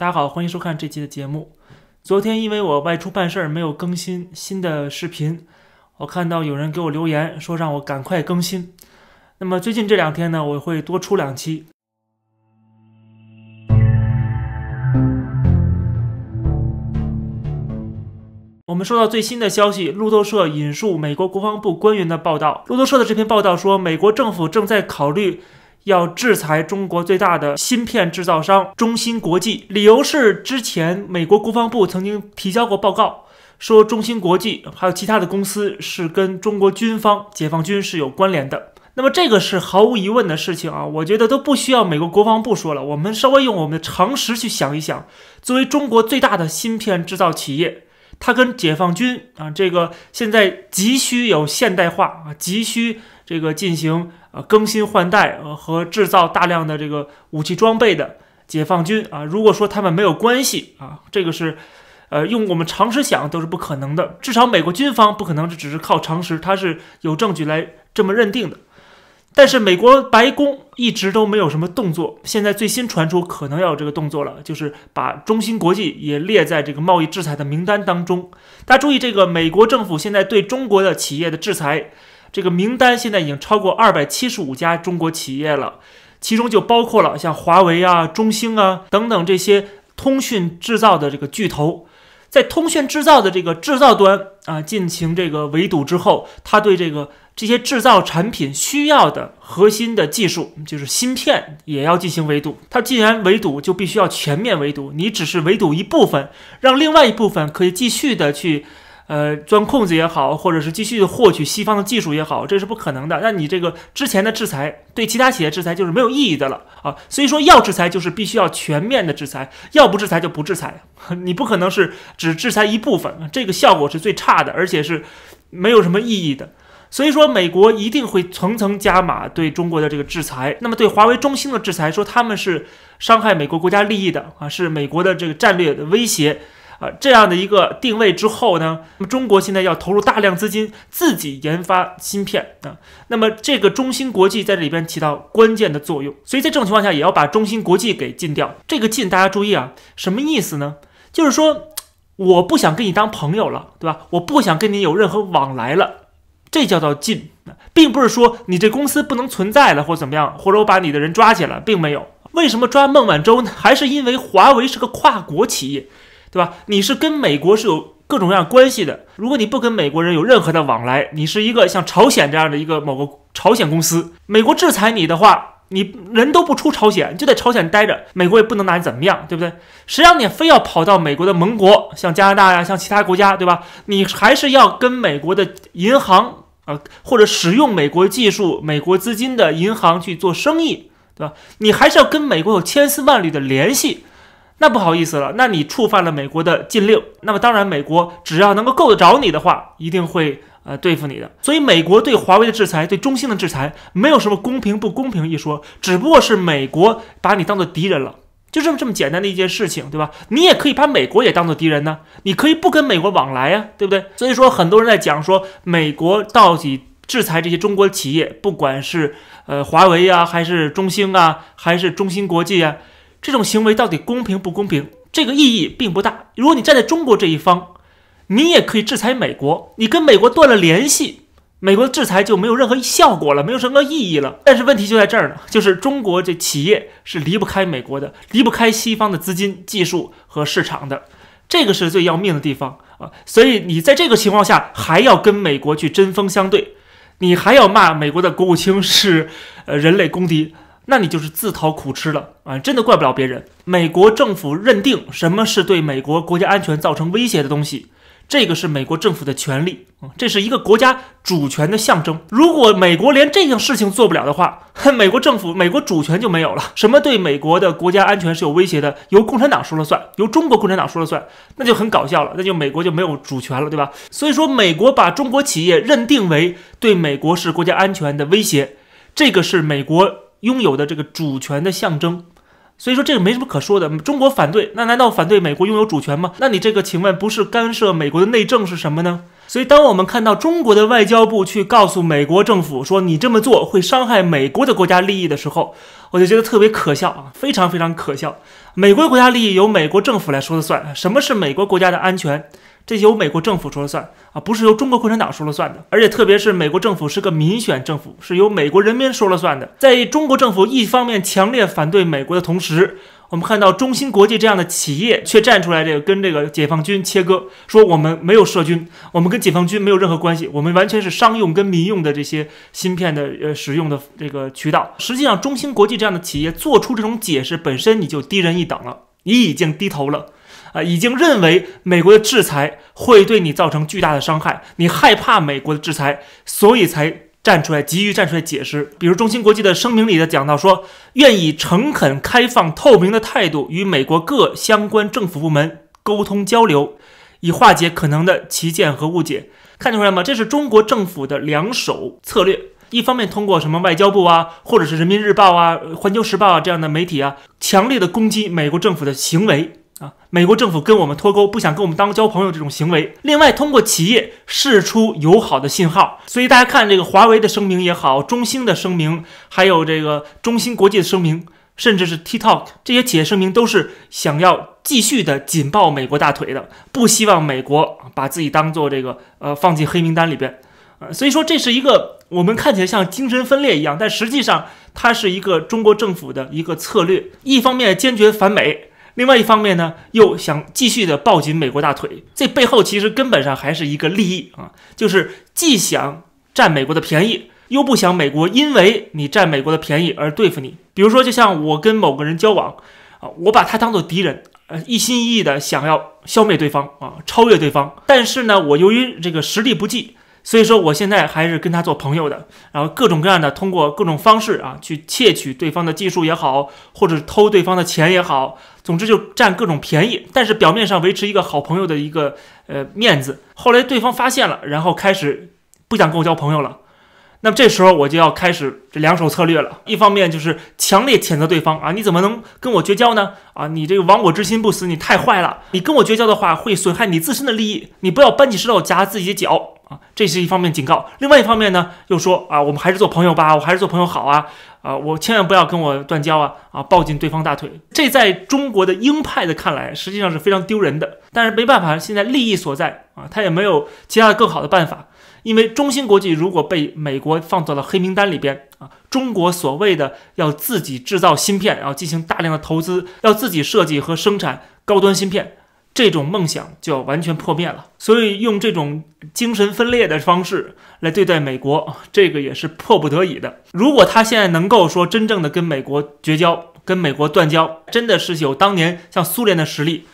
大家好，欢迎收看这期的节目。昨天因为我外出办事儿，没有更新新的视频，我看到有人给我留言说让我赶快更新。那么最近这两天呢，我会多出两期。我们收到最新的消息，路透社引述美国国防部官员的报道，路透社的这篇报道说，美国政府正在考虑。要制裁中国最大的芯片制造商中芯国际，理由是之前美国国防部曾经提交过报告，说中芯国际还有其他的公司是跟中国军方、解放军是有关联的。那么这个是毫无疑问的事情啊，我觉得都不需要美国国防部说了，我们稍微用我们的常识去想一想，作为中国最大的芯片制造企业，它跟解放军啊，这个现在急需有现代化啊，急需这个进行。啊，更新换代呃和制造大量的这个武器装备的解放军啊，如果说他们没有关系啊，这个是，呃，用我们常识想都是不可能的。至少美国军方不可能只是靠常识，他是有证据来这么认定的。但是美国白宫一直都没有什么动作，现在最新传出可能要有这个动作了，就是把中芯国际也列在这个贸易制裁的名单当中。大家注意，这个美国政府现在对中国的企业的制裁。这个名单现在已经超过二百七十五家中国企业了，其中就包括了像华为啊、中兴啊等等这些通讯制造的这个巨头，在通讯制造的这个制造端啊进行这个围堵之后，它对这个这些制造产品需要的核心的技术，就是芯片也要进行围堵。它既然围堵，就必须要全面围堵，你只是围堵一部分，让另外一部分可以继续的去。呃，钻空子也好，或者是继续获取西方的技术也好，这是不可能的。那你这个之前的制裁对其他企业制裁就是没有意义的了啊。所以说要制裁就是必须要全面的制裁，要不制裁就不制裁。你不可能是只制裁一部分，这个效果是最差的，而且是没有什么意义的。所以说美国一定会层层加码对中国的这个制裁。那么对华为、中兴的制裁，说他们是伤害美国国家利益的啊，是美国的这个战略的威胁。啊，这样的一个定位之后呢，那么中国现在要投入大量资金自己研发芯片啊，那么这个中芯国际在这里边起到关键的作用，所以在这种情况下也要把中芯国际给禁掉。这个禁大家注意啊，什么意思呢？就是说我不想跟你当朋友了，对吧？我不想跟你有任何往来了，这叫做禁，并不是说你这公司不能存在了或怎么样，或者我把你的人抓起来，并没有。为什么抓孟晚舟呢？还是因为华为是个跨国企业。对吧？你是跟美国是有各种各样关系的。如果你不跟美国人有任何的往来，你是一个像朝鲜这样的一个某个朝鲜公司，美国制裁你的话，你人都不出朝鲜，就在朝鲜待着，美国也不能拿你怎么样，对不对？谁让你非要跑到美国的盟国，像加拿大呀，像其他国家，对吧？你还是要跟美国的银行啊，或者使用美国技术、美国资金的银行去做生意，对吧？你还是要跟美国有千丝万缕的联系。那不好意思了，那你触犯了美国的禁令，那么当然美国只要能够够得着你的话，一定会呃对付你的。所以美国对华为的制裁，对中兴的制裁，没有什么公平不公平一说，只不过是美国把你当做敌人了，就这么这么简单的一件事情，对吧？你也可以把美国也当做敌人呢，你可以不跟美国往来呀，对不对？所以说很多人在讲说，美国到底制裁这些中国企业，不管是呃华为呀，还是中兴啊，还是中芯国际啊。这种行为到底公平不公平？这个意义并不大。如果你站在中国这一方，你也可以制裁美国，你跟美国断了联系，美国的制裁就没有任何效果了，没有任何意义了。但是问题就在这儿呢，就是中国这企业是离不开美国的，离不开西方的资金、技术和市场的，这个是最要命的地方啊！所以你在这个情况下还要跟美国去针锋相对，你还要骂美国的国务卿是呃人类公敌。那你就是自讨苦吃了啊！真的怪不了别人。美国政府认定什么是对美国国家安全造成威胁的东西，这个是美国政府的权利啊，这是一个国家主权的象征。如果美国连这件事情做不了的话，美国政府、美国主权就没有了。什么对美国的国家安全是有威胁的，由共产党说了算，由中国共产党说了算，那就很搞笑了，那就美国就没有主权了，对吧？所以说，美国把中国企业认定为对美国是国家安全的威胁，这个是美国。拥有的这个主权的象征，所以说这个没什么可说的。中国反对，那难道反对美国拥有主权吗？那你这个请问不是干涉美国的内政是什么呢？所以当我们看到中国的外交部去告诉美国政府说你这么做会伤害美国的国家利益的时候，我就觉得特别可笑啊，非常非常可笑美国国家利益由美国政府来说了算。什么是美国国家的安全？这由美国政府说了算啊，不是由中国共产党说了算的。而且特别是美国政府是个民选政府，是由美国人民说了算的。在中国政府一方面强烈反对美国的同时，我们看到中芯国际这样的企业却站出来，这个跟这个解放军切割，说我们没有涉军，我们跟解放军没有任何关系，我们完全是商用跟民用的这些芯片的呃使用的这个渠道。实际上，中芯国际这样的企业做出这种解释本身，你就低人一等了，你已经低头了。啊，已经认为美国的制裁会对你造成巨大的伤害，你害怕美国的制裁，所以才站出来，急于站出来解释。比如中芯国际的声明里的讲到说，愿以诚恳、开放、透明的态度与美国各相关政府部门沟通交流，以化解可能的歧见和误解。看出来吗？这是中国政府的两手策略，一方面通过什么外交部啊，或者是人民日报啊、环球时报啊这样的媒体啊，强烈的攻击美国政府的行为。美国政府跟我们脱钩，不想跟我们当交朋友这种行为。另外，通过企业释出友好的信号。所以大家看这个华为的声明也好，中兴的声明，还有这个中芯国际的声明，甚至是 TikTok 这些企业声明，都是想要继续的紧抱美国大腿的，不希望美国把自己当做这个呃放进黑名单里边。呃，所以说这是一个我们看起来像精神分裂一样，但实际上它是一个中国政府的一个策略，一方面坚决反美。另外一方面呢，又想继续的抱紧美国大腿，这背后其实根本上还是一个利益啊，就是既想占美国的便宜，又不想美国因为你占美国的便宜而对付你。比如说，就像我跟某个人交往啊，我把他当做敌人，呃，一心一意的想要消灭对方啊，超越对方。但是呢，我由于这个实力不济。所以说，我现在还是跟他做朋友的，然后各种各样的通过各种方式啊，去窃取对方的技术也好，或者偷对方的钱也好，总之就占各种便宜。但是表面上维持一个好朋友的一个呃面子。后来对方发现了，然后开始不想跟我交朋友了。那么这时候我就要开始这两手策略了。一方面就是强烈谴责对方啊，你怎么能跟我绝交呢？啊，你这个亡我之心不死，你太坏了。你跟我绝交的话，会损害你自身的利益。你不要搬起石头砸自己的脚。啊，这是一方面警告，另外一方面呢，又说啊，我们还是做朋友吧，我还是做朋友好啊，啊，我千万不要跟我断交啊，啊，抱紧对方大腿，这在中国的鹰派的看来，实际上是非常丢人的，但是没办法，现在利益所在啊，他也没有其他的更好的办法，因为中芯国际如果被美国放到了黑名单里边啊，中国所谓的要自己制造芯片，要进行大量的投资，要自己设计和生产高端芯片。这种梦想就要完全破灭了，所以用这种精神分裂的方式来对待美国，这个也是迫不得已的。如果他现在能够说真正的跟美国绝交，跟美国断交，真的是有当年像苏联的实力。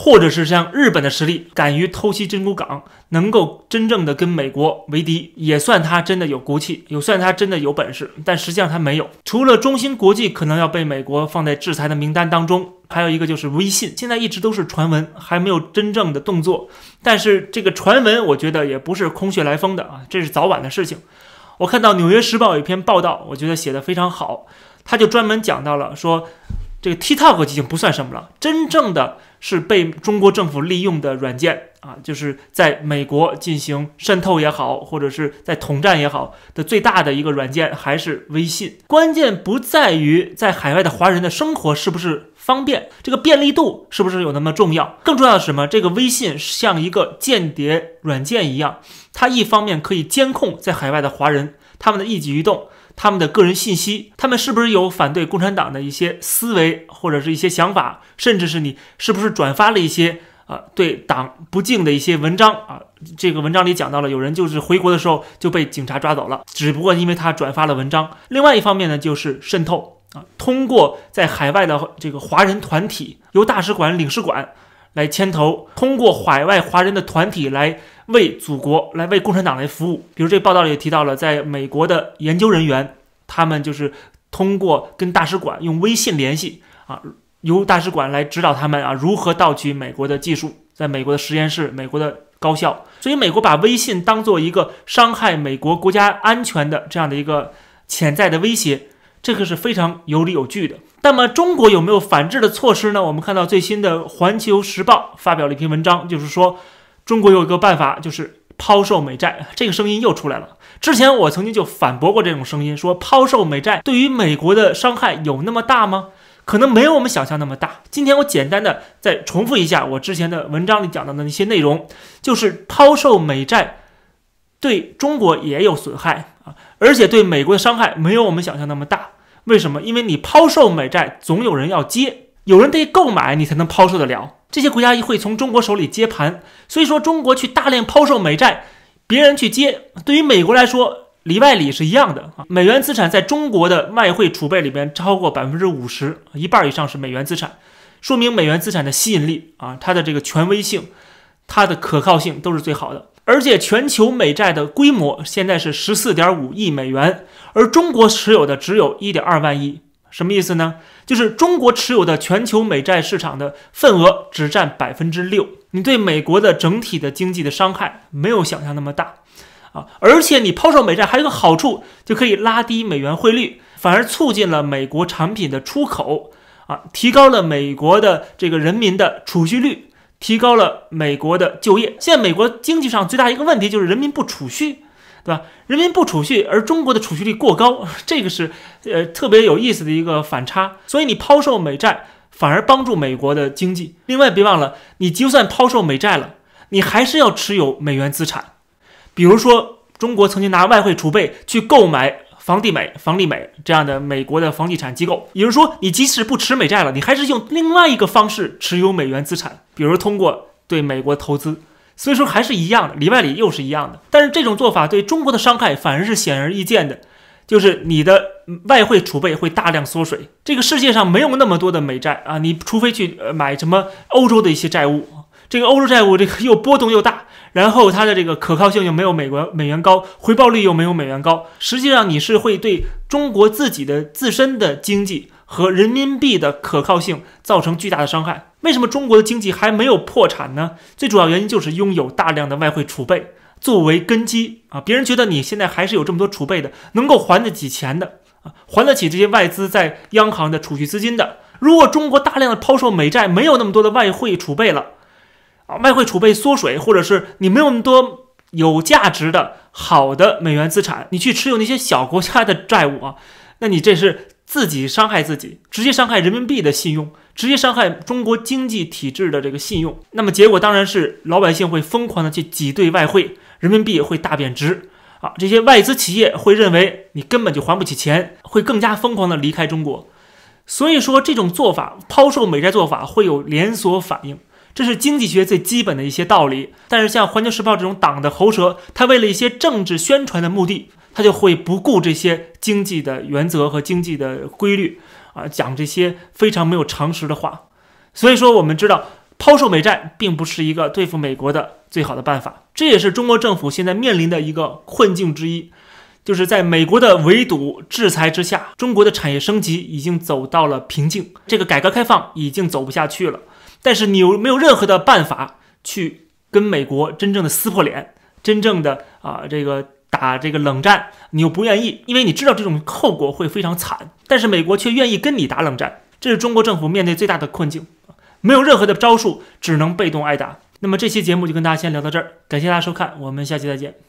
或者是像日本的实力，敢于偷袭珍珠港，能够真正的跟美国为敌，也算他真的有骨气，也算他真的有本事。但实际上他没有。除了中芯国际可能要被美国放在制裁的名单当中，还有一个就是微信，现在一直都是传闻，还没有真正的动作。但是这个传闻，我觉得也不是空穴来风的啊，这是早晚的事情。我看到《纽约时报》有一篇报道，我觉得写的非常好，他就专门讲到了说。这个 TikTok 已经不算什么了，真正的是被中国政府利用的软件啊，就是在美国进行渗透也好，或者是在统战也好的最大的一个软件还是微信。关键不在于在海外的华人的生活是不是方便，这个便利度是不是有那么重要？更重要的是什么？这个微信像一个间谍软件一样，它一方面可以监控在海外的华人他们的一举一动。他们的个人信息，他们是不是有反对共产党的一些思维或者是一些想法，甚至是你是不是转发了一些啊对党不敬的一些文章啊？这个文章里讲到了，有人就是回国的时候就被警察抓走了，只不过因为他转发了文章。另外一方面呢，就是渗透啊，通过在海外的这个华人团体，由大使馆、领事馆来牵头，通过海外华人的团体来。为祖国来为共产党来服务，比如这报道里也提到了，在美国的研究人员，他们就是通过跟大使馆用微信联系啊，由大使馆来指导他们啊如何盗取美国的技术，在美国的实验室、美国的高校。所以美国把微信当做一个伤害美国国家安全的这样的一个潜在的威胁，这个是非常有理有据的。那么中国有没有反制的措施呢？我们看到最新的《环球时报》发表了一篇文章，就是说。中国有一个办法，就是抛售美债。这个声音又出来了。之前我曾经就反驳过这种声音，说抛售美债对于美国的伤害有那么大吗？可能没有我们想象那么大。今天我简单的再重复一下我之前的文章里讲到的那些内容，就是抛售美债对中国也有损害啊，而且对美国的伤害没有我们想象那么大。为什么？因为你抛售美债，总有人要接，有人得购买，你才能抛售得了。这些国家会从中国手里接盘，所以说中国去大量抛售美债，别人去接，对于美国来说里外里是一样的啊。美元资产在中国的外汇储备里边超过百分之五十，一半以上是美元资产，说明美元资产的吸引力啊，它的这个权威性，它的可靠性都是最好的。而且全球美债的规模现在是十四点五亿美元，而中国持有的只有一点二万亿。什么意思呢？就是中国持有的全球美债市场的份额只占百分之六，你对美国的整体的经济的伤害没有想象那么大啊！而且你抛售美债还有个好处，就可以拉低美元汇率，反而促进了美国产品的出口啊，提高了美国的这个人民的储蓄率，提高了美国的就业。现在美国经济上最大一个问题就是人民不储蓄。对吧？人民不储蓄，而中国的储蓄率过高，这个是呃特别有意思的一个反差。所以你抛售美债反而帮助美国的经济。另外，别忘了，你就算抛售美债了，你还是要持有美元资产。比如说，中国曾经拿外汇储备去购买房地美、房利美这样的美国的房地产机构。也就是说，你即使不持美债了，你还是用另外一个方式持有美元资产，比如通过对美国投资。所以说还是一样的，里外里又是一样的。但是这种做法对中国的伤害反而是显而易见的，就是你的外汇储备会大量缩水。这个世界上没有那么多的美债啊，你除非去买什么欧洲的一些债务，这个欧洲债务这个又波动又大，然后它的这个可靠性又没有美国美元高，回报率又没有美元高，实际上你是会对中国自己的自身的经济。和人民币的可靠性造成巨大的伤害。为什么中国的经济还没有破产呢？最主要原因就是拥有大量的外汇储备作为根基啊！别人觉得你现在还是有这么多储备的，能够还得起钱的啊，还得起这些外资在央行的储蓄资金的。如果中国大量的抛售美债，没有那么多的外汇储备了啊，外汇储备缩水，或者是你没有那么多有价值的好的美元资产，你去持有那些小国家的债务啊，那你这是。自己伤害自己，直接伤害人民币的信用，直接伤害中国经济体制的这个信用。那么结果当然是老百姓会疯狂的去挤兑外汇，人民币会大贬值啊！这些外资企业会认为你根本就还不起钱，会更加疯狂的离开中国。所以说这种做法，抛售美债做法会有连锁反应，这是经济学最基本的一些道理。但是像《环球时报》这种党的喉舌，他为了一些政治宣传的目的。他就会不顾这些经济的原则和经济的规律啊，讲这些非常没有常识的话。所以说，我们知道抛售美债并不是一个对付美国的最好的办法，这也是中国政府现在面临的一个困境之一，就是在美国的围堵制裁之下，中国的产业升级已经走到了瓶颈，这个改革开放已经走不下去了。但是你有没有任何的办法去跟美国真正的撕破脸，真正的啊这个？打这个冷战，你又不愿意，因为你知道这种后果会非常惨。但是美国却愿意跟你打冷战，这是中国政府面对最大的困境，没有任何的招数，只能被动挨打。那么这期节目就跟大家先聊到这儿，感谢大家收看，我们下期再见。